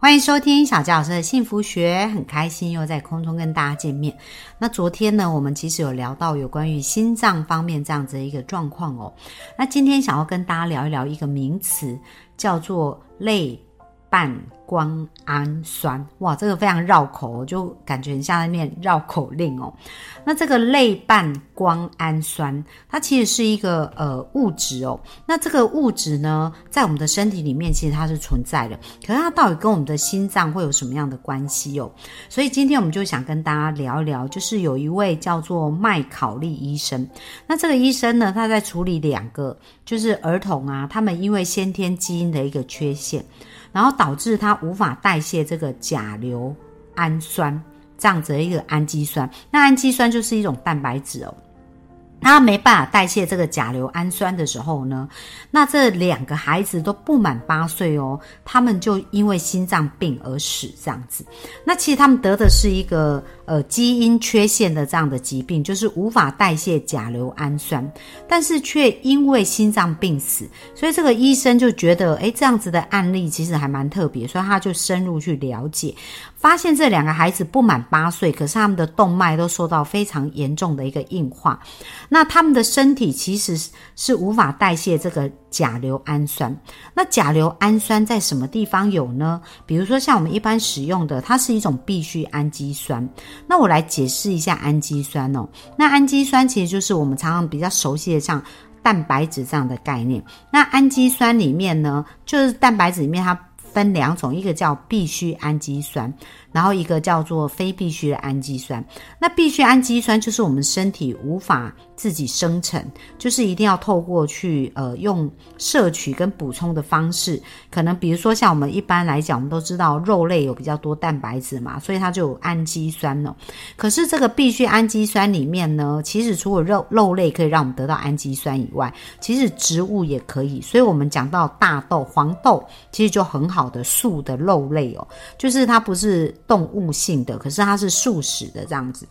欢迎收听小佳老师的幸福学，很开心又在空中跟大家见面。那昨天呢，我们其实有聊到有关于心脏方面这样子的一个状况哦。那今天想要跟大家聊一聊一个名词，叫做类。半胱氨酸，哇，这个非常绕口，就感觉很像在念绕口令哦。那这个类半胱氨酸，它其实是一个呃物质哦。那这个物质呢，在我们的身体里面其实它是存在的，可是它到底跟我们的心脏会有什么样的关系哦？所以今天我们就想跟大家聊一聊，就是有一位叫做麦考利医生。那这个医生呢，他在处理两个就是儿童啊，他们因为先天基因的一个缺陷。然后导致它无法代谢这个甲硫氨酸这样子的一个氨基酸，那氨基酸就是一种蛋白质哦。他没办法代谢这个甲硫氨酸的时候呢，那这两个孩子都不满八岁哦，他们就因为心脏病而死这样子。那其实他们得的是一个呃基因缺陷的这样的疾病，就是无法代谢甲硫氨酸，但是却因为心脏病死。所以这个医生就觉得，诶，这样子的案例其实还蛮特别，所以他就深入去了解。发现这两个孩子不满八岁，可是他们的动脉都受到非常严重的一个硬化，那他们的身体其实是无法代谢这个甲硫氨酸。那甲硫氨酸在什么地方有呢？比如说像我们一般使用的，它是一种必需氨基酸。那我来解释一下氨基酸哦。那氨基酸其实就是我们常常比较熟悉的像蛋白质这样的概念。那氨基酸里面呢，就是蛋白质里面它。分两种，一个叫必需氨基酸，然后一个叫做非必需的氨基酸。那必需氨基酸就是我们身体无法。自己生成，就是一定要透过去呃用摄取跟补充的方式，可能比如说像我们一般来讲，我们都知道肉类有比较多蛋白质嘛，所以它就有氨基酸了。可是这个必须氨基酸里面呢，其实除了肉肉类可以让我们得到氨基酸以外，其实植物也可以。所以我们讲到大豆、黄豆，其实就很好的素的肉类哦，就是它不是动物性的，可是它是素食的这样子。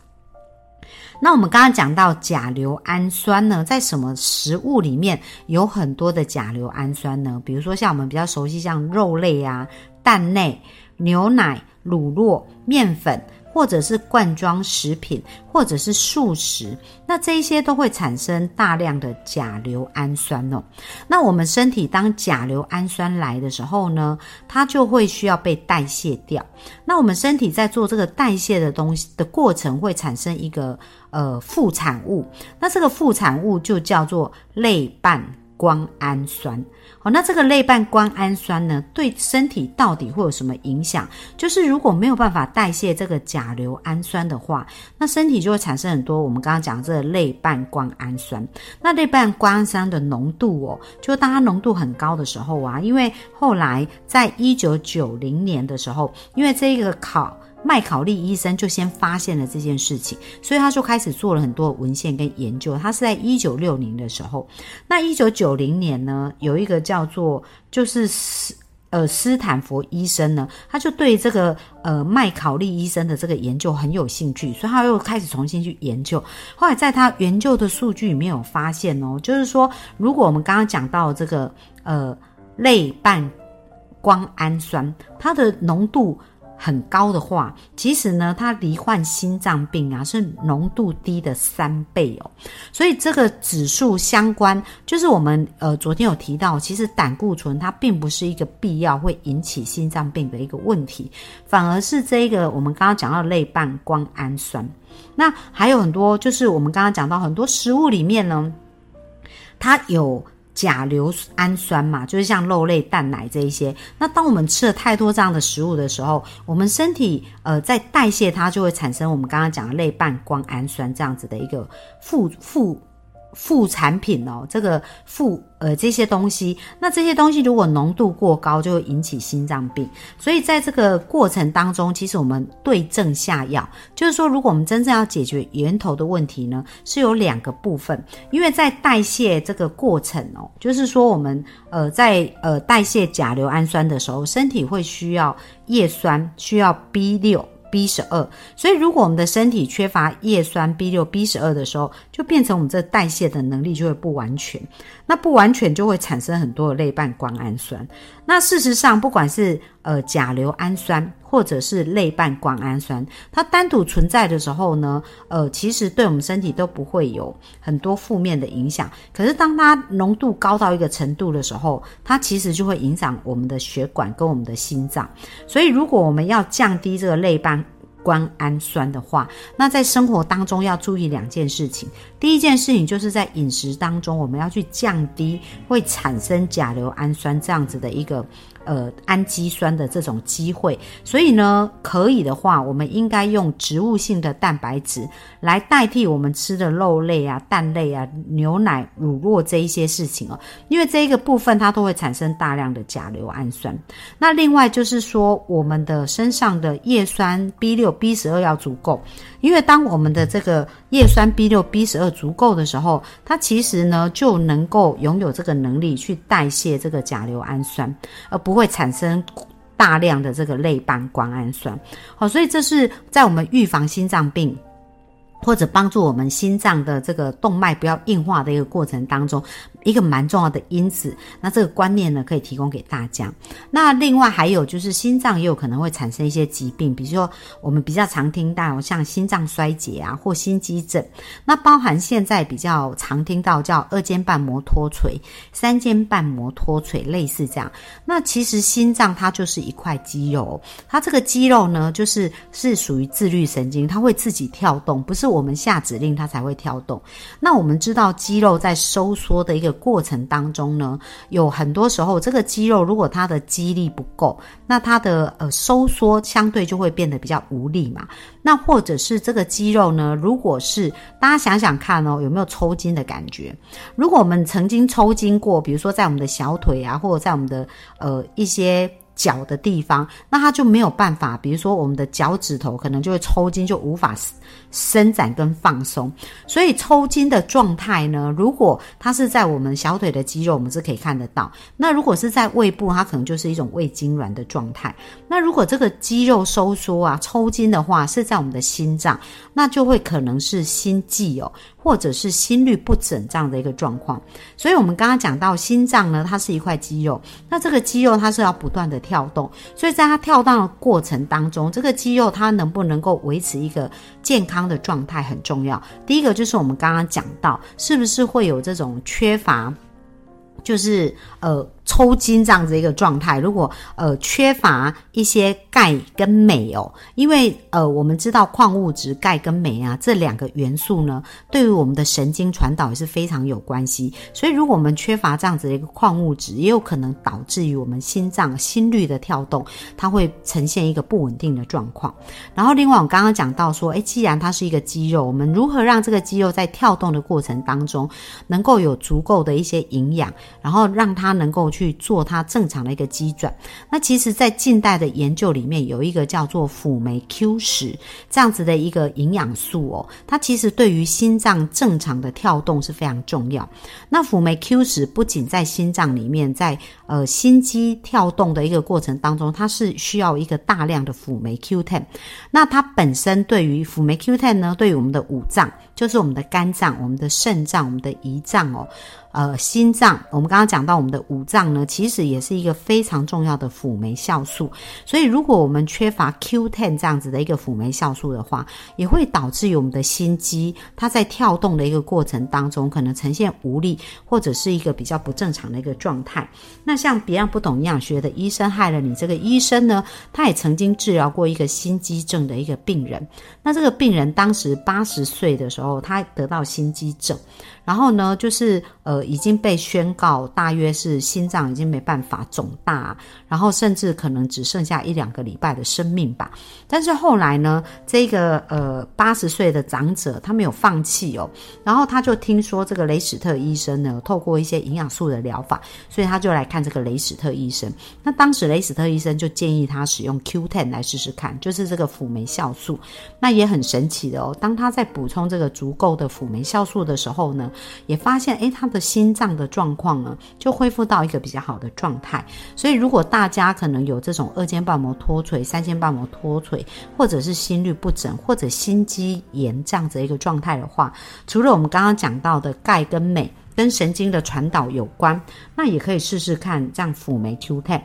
那我们刚刚讲到甲硫氨酸呢，在什么食物里面有很多的甲硫氨酸呢？比如说像我们比较熟悉，像肉类啊、蛋类、牛奶、乳酪、面粉。或者是罐装食品，或者是素食，那这一些都会产生大量的甲硫氨酸哦。那我们身体当甲硫氨酸来的时候呢，它就会需要被代谢掉。那我们身体在做这个代谢的东西的过程，会产生一个呃副产物，那这个副产物就叫做类半胱氨酸。那这个类半胱氨酸呢，对身体到底会有什么影响？就是如果没有办法代谢这个甲硫氨酸的话，那身体就会产生很多我们刚刚讲这个类半胱氨酸。那类半胱氨酸的浓度哦，就当它浓度很高的时候啊，因为后来在一九九零年的时候，因为这个考。麦考利医生就先发现了这件事情，所以他就开始做了很多文献跟研究。他是在一九六零的时候，那一九九零年呢，有一个叫做就是斯呃斯坦福医生呢，他就对这个呃麦考利医生的这个研究很有兴趣，所以他又开始重新去研究。后来在他研究的数据里面有发现哦，就是说如果我们刚刚讲到这个呃类半胱氨酸，它的浓度。很高的话，其实呢，它罹患心脏病啊是浓度低的三倍哦。所以这个指数相关，就是我们呃昨天有提到，其实胆固醇它并不是一个必要会引起心脏病的一个问题，反而是这个我们刚刚讲到类半胱氨酸。那还有很多，就是我们刚刚讲到很多食物里面呢，它有。甲硫氨酸嘛，就是像肉类、蛋奶这一些。那当我们吃了太多这样的食物的时候，我们身体呃在代谢它，就会产生我们刚刚讲的类半胱氨酸这样子的一个副副副产品哦，这个副呃这些东西，那这些东西如果浓度过高，就会引起心脏病。所以在这个过程当中，其实我们对症下药，就是说，如果我们真正要解决源头的问题呢，是有两个部分。因为在代谢这个过程哦，就是说我们呃在呃代谢甲硫氨酸的时候，身体会需要叶酸，需要 B 六。B 十二，所以如果我们的身体缺乏叶酸 B 六、B 十二的时候，就变成我们这代谢的能力就会不完全。那不完全就会产生很多的类半胱氨酸。那事实上，不管是呃甲硫氨酸或者是类半胱氨酸，它单独存在的时候呢，呃，其实对我们身体都不会有很多负面的影响。可是当它浓度高到一个程度的时候，它其实就会影响我们的血管跟我们的心脏。所以，如果我们要降低这个类半胱氨酸的话，那在生活当中要注意两件事情。第一件事情就是在饮食当中，我们要去降低会产生甲硫氨酸这样子的一个。呃，氨基酸的这种机会，所以呢，可以的话，我们应该用植物性的蛋白质来代替我们吃的肉类啊、蛋类啊、牛奶、乳酪这一些事情哦，因为这一个部分它都会产生大量的甲硫氨酸。那另外就是说，我们的身上的叶酸 B 六、B 十二要足够。因为当我们的这个叶酸 B 六、B 十二足够的时候，它其实呢就能够拥有这个能力去代谢这个甲硫氨酸，而不会产生大量的这个类半胱氨酸。好，所以这是在我们预防心脏病。或者帮助我们心脏的这个动脉不要硬化的一个过程当中，一个蛮重要的因子。那这个观念呢，可以提供给大家。那另外还有就是心脏也有可能会产生一些疾病，比如说我们比较常听到像心脏衰竭啊或心肌症。那包含现在比较常听到叫二尖瓣膜脱垂、三尖瓣膜脱垂，类似这样。那其实心脏它就是一块肌肉，它这个肌肉呢，就是是属于自律神经，它会自己跳动，不是。我们下指令，它才会跳动。那我们知道，肌肉在收缩的一个过程当中呢，有很多时候，这个肌肉如果它的肌力不够，那它的呃收缩相对就会变得比较无力嘛。那或者是这个肌肉呢，如果是大家想想看哦，有没有抽筋的感觉？如果我们曾经抽筋过，比如说在我们的小腿啊，或者在我们的呃一些。脚的地方，那它就没有办法，比如说我们的脚趾头可能就会抽筋，就无法伸展跟放松。所以抽筋的状态呢，如果它是在我们小腿的肌肉，我们是可以看得到；那如果是在胃部，它可能就是一种胃痉挛的状态。那如果这个肌肉收缩啊、抽筋的话，是在我们的心脏，那就会可能是心悸哦。或者是心律不整这样的一个状况，所以我们刚刚讲到心脏呢，它是一块肌肉，那这个肌肉它是要不断的跳动，所以在它跳动的过程当中，这个肌肉它能不能够维持一个健健康的状态很重要。第一个就是我们刚刚讲到，是不是会有这种缺乏，就是呃。抽筋这样子一个状态，如果呃缺乏一些钙跟镁哦，因为呃我们知道矿物质钙跟镁啊这两个元素呢，对于我们的神经传导也是非常有关系。所以如果我们缺乏这样子的一个矿物质，也有可能导致于我们心脏心率的跳动，它会呈现一个不稳定的状况。然后另外我刚刚讲到说，诶，既然它是一个肌肉，我们如何让这个肌肉在跳动的过程当中，能够有足够的一些营养，然后让它能够。去做它正常的一个机转。那其实，在近代的研究里面，有一个叫做辅酶 Q 十这样子的一个营养素哦，它其实对于心脏正常的跳动是非常重要。那辅酶 Q 十不仅在心脏里面，在呃心肌跳动的一个过程当中，它是需要一个大量的辅酶 Q ten。那它本身对于辅酶 Q ten 呢，对于我们的五脏，就是我们的肝脏、我们的肾脏、我们的胰脏哦。呃，心脏，我们刚刚讲到我们的五脏呢，其实也是一个非常重要的辅酶酵素。所以，如果我们缺乏 Q10 这样子的一个辅酶酵素的话，也会导致于我们的心肌它在跳动的一个过程当中，可能呈现无力或者是一个比较不正常的一个状态。那像别人不懂营养学的医生害了你，这个医生呢，他也曾经治疗过一个心肌症的一个病人。那这个病人当时八十岁的时候，他得到心肌症。然后呢，就是呃已经被宣告大约是心脏已经没办法肿大，然后甚至可能只剩下一两个礼拜的生命吧。但是后来呢，这个呃八十岁的长者他没有放弃哦，然后他就听说这个雷史特医生呢，透过一些营养素的疗法，所以他就来看这个雷史特医生。那当时雷史特医生就建议他使用 Q10 来试试看，就是这个辅酶酵素。那也很神奇的哦，当他在补充这个足够的辅酶酵素的时候呢，也发现诶，他的心脏的状况呢就恢复到一个比较好的状态。所以如果大家可能有这种二尖瓣膜脱垂、三尖瓣膜脱垂，或者是心律不整或者心肌炎这样子一个状态的话，除了我们刚刚讲到的钙跟镁跟神经的传导有关，那也可以试试看这样辅酶 Q10。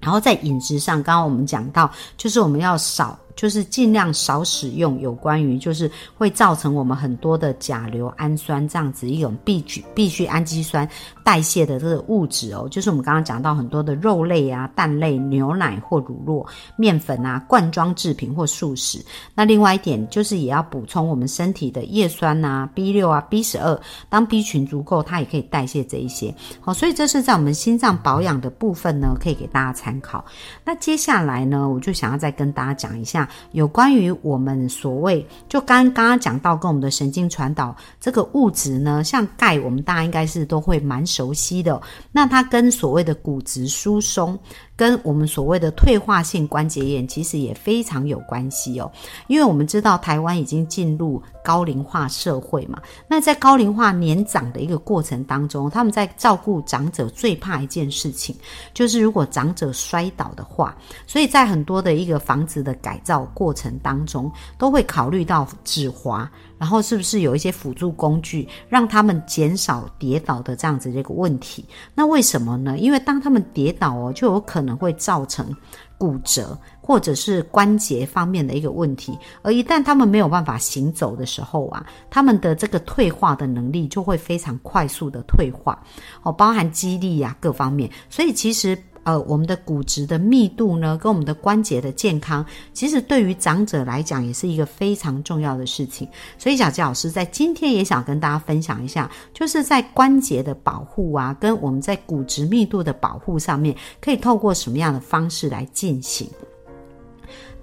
然后在饮食上，刚刚我们讲到，就是我们要少。就是尽量少使用有关于就是会造成我们很多的甲硫氨酸这样子一种必需必需氨基酸代谢的这个物质哦，就是我们刚刚讲到很多的肉类啊、蛋类、牛奶或乳酪、面粉啊、罐装制品或素食。那另外一点就是也要补充我们身体的叶酸啊、B 六啊、B 十二，当 B 群足够，它也可以代谢这一些。好，所以这是在我们心脏保养的部分呢，可以给大家参考。那接下来呢，我就想要再跟大家讲一下。有关于我们所谓，就刚刚刚讲到跟我们的神经传导这个物质呢，像钙，我们大家应该是都会蛮熟悉的。那它跟所谓的骨质疏松。跟我们所谓的退化性关节炎其实也非常有关系哦，因为我们知道台湾已经进入高龄化社会嘛，那在高龄化年长的一个过程当中，他们在照顾长者最怕一件事情，就是如果长者摔倒的话，所以在很多的一个房子的改造过程当中，都会考虑到止滑。然后是不是有一些辅助工具，让他们减少跌倒的这样子的一个问题？那为什么呢？因为当他们跌倒哦，就有可能会造成骨折或者是关节方面的一个问题。而一旦他们没有办法行走的时候啊，他们的这个退化的能力就会非常快速的退化哦，包含肌力呀各方面。所以其实。呃，我们的骨质的密度呢，跟我们的关节的健康，其实对于长者来讲也是一个非常重要的事情。所以小吉老师在今天也想跟大家分享一下，就是在关节的保护啊，跟我们在骨质密度的保护上面，可以透过什么样的方式来进行。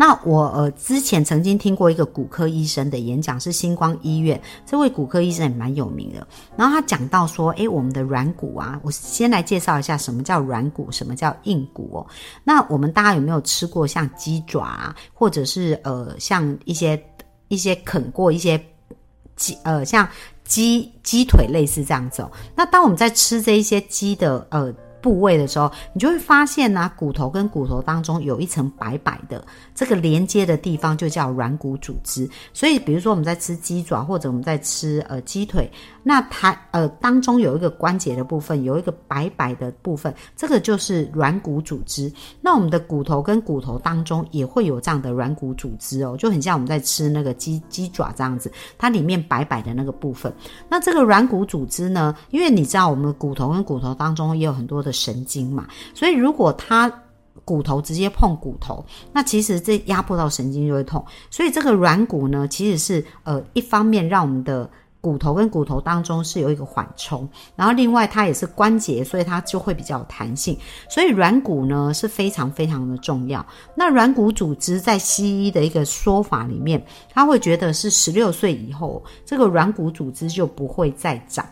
那我呃之前曾经听过一个骨科医生的演讲，是星光医院这位骨科医生也蛮有名的。然后他讲到说，诶，我们的软骨啊，我先来介绍一下什么叫软骨，什么叫硬骨哦。那我们大家有没有吃过像鸡爪啊，或者是呃像一些一些啃过一些鸡呃像鸡鸡腿类似这样子哦？那当我们在吃这一些鸡的呃。部位的时候，你就会发现呢，骨头跟骨头当中有一层白白的，这个连接的地方就叫软骨组织。所以，比如说我们在吃鸡爪或者我们在吃呃鸡腿，那它呃当中有一个关节的部分，有一个白白的部分，这个就是软骨组织。那我们的骨头跟骨头当中也会有这样的软骨组织哦，就很像我们在吃那个鸡鸡爪这样子，它里面白白的那个部分。那这个软骨组织呢，因为你知道我们的骨头跟骨头当中也有很多的。神经嘛，所以如果它骨头直接碰骨头，那其实这压迫到神经就会痛。所以这个软骨呢，其实是呃一方面让我们的骨头跟骨头当中是有一个缓冲，然后另外它也是关节，所以它就会比较有弹性。所以软骨呢是非常非常的重要。那软骨组织在西医的一个说法里面，他会觉得是十六岁以后，这个软骨组织就不会再长。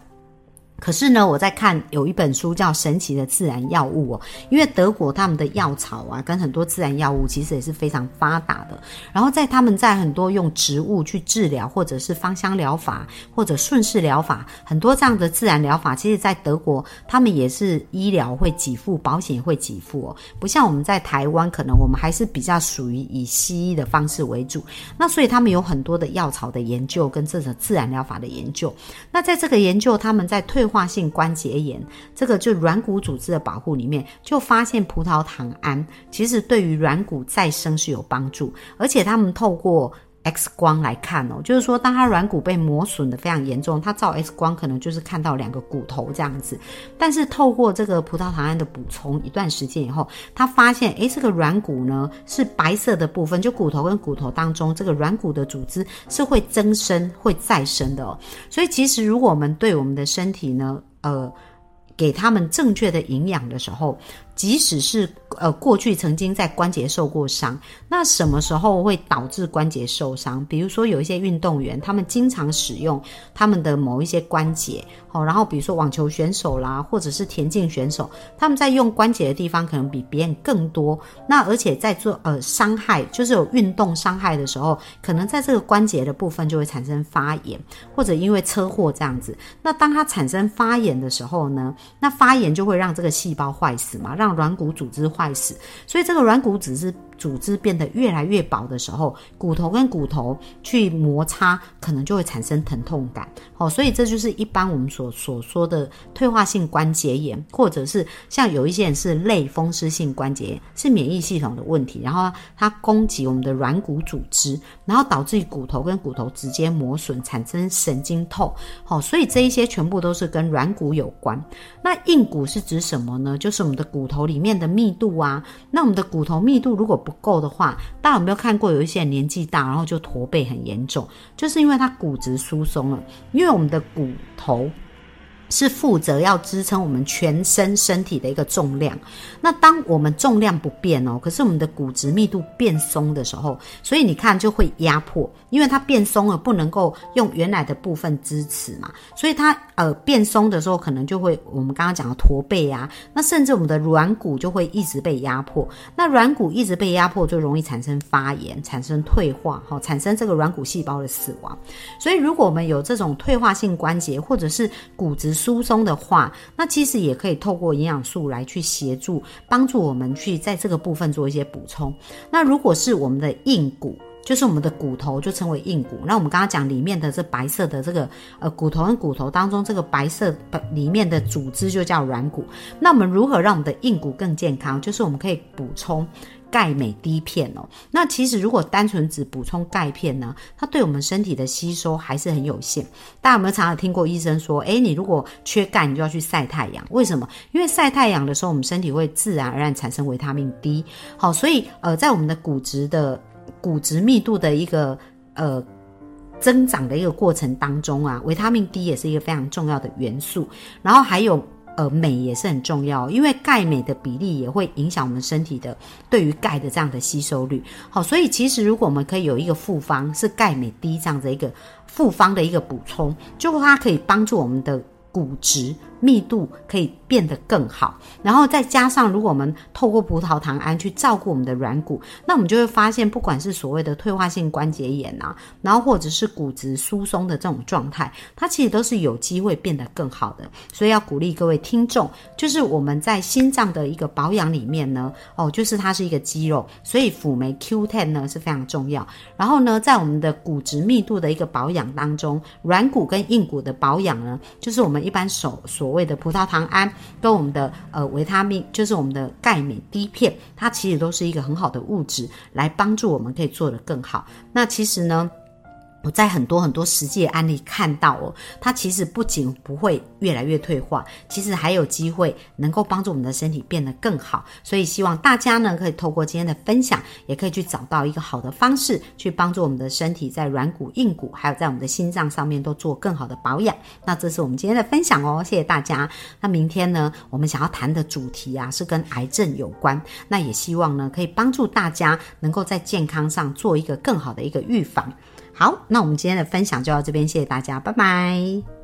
可是呢，我在看有一本书叫《神奇的自然药物》哦，因为德国他们的药草啊，跟很多自然药物其实也是非常发达的。然后在他们在很多用植物去治疗，或者是芳香疗法，或者顺势疗法，很多这样的自然疗法，其实在德国他们也是医疗会给付，保险也会给付哦。不像我们在台湾，可能我们还是比较属于以西医的方式为主。那所以他们有很多的药草的研究跟这种自然疗法的研究。那在这个研究，他们在退化化性关节炎，这个就软骨组织的保护里面，就发现葡萄糖胺其实对于软骨再生是有帮助，而且他们透过 X 光来看哦，就是说，当它软骨被磨损的非常严重，它照 X 光可能就是看到两个骨头这样子。但是透过这个葡萄糖胺的补充，一段时间以后，他发现，诶，这个软骨呢是白色的部分，就骨头跟骨头当中这个软骨的组织是会增生、会再生的哦。所以，其实如果我们对我们的身体呢，呃，给他们正确的营养的时候，即使是呃过去曾经在关节受过伤，那什么时候会导致关节受伤？比如说有一些运动员，他们经常使用他们的某一些关节，哦，然后比如说网球选手啦，或者是田径选手，他们在用关节的地方可能比别人更多。那而且在做呃伤害，就是有运动伤害的时候，可能在这个关节的部分就会产生发炎，或者因为车祸这样子。那当它产生发炎的时候呢，那发炎就会让这个细胞坏死嘛，让软骨组织坏死，所以这个软骨只是组织变得越来越薄的时候，骨头跟骨头去摩擦，可能就会产生疼痛感。哦，所以这就是一般我们所所说的退化性关节炎，或者是像有一些人是类风湿性关节炎，是免疫系统的问题，然后它攻击我们的软骨组织，然后导致骨头跟骨头直接磨损，产生神经痛。好，所以这一些全部都是跟软骨有关。那硬骨是指什么呢？就是我们的骨头里面的密度啊。那我们的骨头密度如果不够的话，大家有没有看过有一些人年纪大，然后就驼背很严重，就是因为他骨质疏松了，因为我们的骨头。是负责要支撑我们全身身体的一个重量。那当我们重量不变哦，可是我们的骨质密度变松的时候，所以你看就会压迫，因为它变松了，不能够用原来的部分支持嘛，所以它呃变松的时候，可能就会我们刚刚讲的驼背啊，那甚至我们的软骨就会一直被压迫。那软骨一直被压迫，就容易产生发炎，产生退化，哈，产生这个软骨细胞的死亡。所以如果我们有这种退化性关节或者是骨质，疏松的话，那其实也可以透过营养素来去协助，帮助我们去在这个部分做一些补充。那如果是我们的硬骨，就是我们的骨头，就称为硬骨。那我们刚刚讲里面的这白色的这个呃骨头跟骨头当中这个白色里面的组织就叫软骨。那我们如何让我们的硬骨更健康？就是我们可以补充。钙镁低片哦，那其实如果单纯只补充钙片呢，它对我们身体的吸收还是很有限。大家有没有常常听过医生说，诶，你如果缺钙，你就要去晒太阳？为什么？因为晒太阳的时候，我们身体会自然而然产生维他命 D。好，所以呃，在我们的骨质的骨质密度的一个呃增长的一个过程当中啊，维他命 D 也是一个非常重要的元素。然后还有。呃，镁也是很重要，因为钙镁的比例也会影响我们身体的对于钙的这样的吸收率。好，所以其实如果我们可以有一个复方是钙镁低这样的一个复方的一个补充，就它可以帮助我们的骨质。密度可以变得更好，然后再加上，如果我们透过葡萄糖胺去照顾我们的软骨，那我们就会发现，不管是所谓的退化性关节炎啊，然后或者是骨质疏松的这种状态，它其实都是有机会变得更好的。所以要鼓励各位听众，就是我们在心脏的一个保养里面呢，哦，就是它是一个肌肉，所以辅酶 Q10 呢是非常重要。然后呢，在我们的骨质密度的一个保养当中，软骨跟硬骨的保养呢，就是我们一般手所所谓的葡萄糖胺跟我们的呃维他命，就是我们的钙镁低片，它其实都是一个很好的物质，来帮助我们可以做得更好。那其实呢？我在很多很多实际的案例看到哦，它其实不仅不会越来越退化，其实还有机会能够帮助我们的身体变得更好。所以希望大家呢可以透过今天的分享，也可以去找到一个好的方式，去帮助我们的身体在软骨、硬骨，还有在我们的心脏上面都做更好的保养。那这是我们今天的分享哦，谢谢大家。那明天呢，我们想要谈的主题啊是跟癌症有关，那也希望呢可以帮助大家能够在健康上做一个更好的一个预防。好，那我们今天的分享就到这边，谢谢大家，拜拜。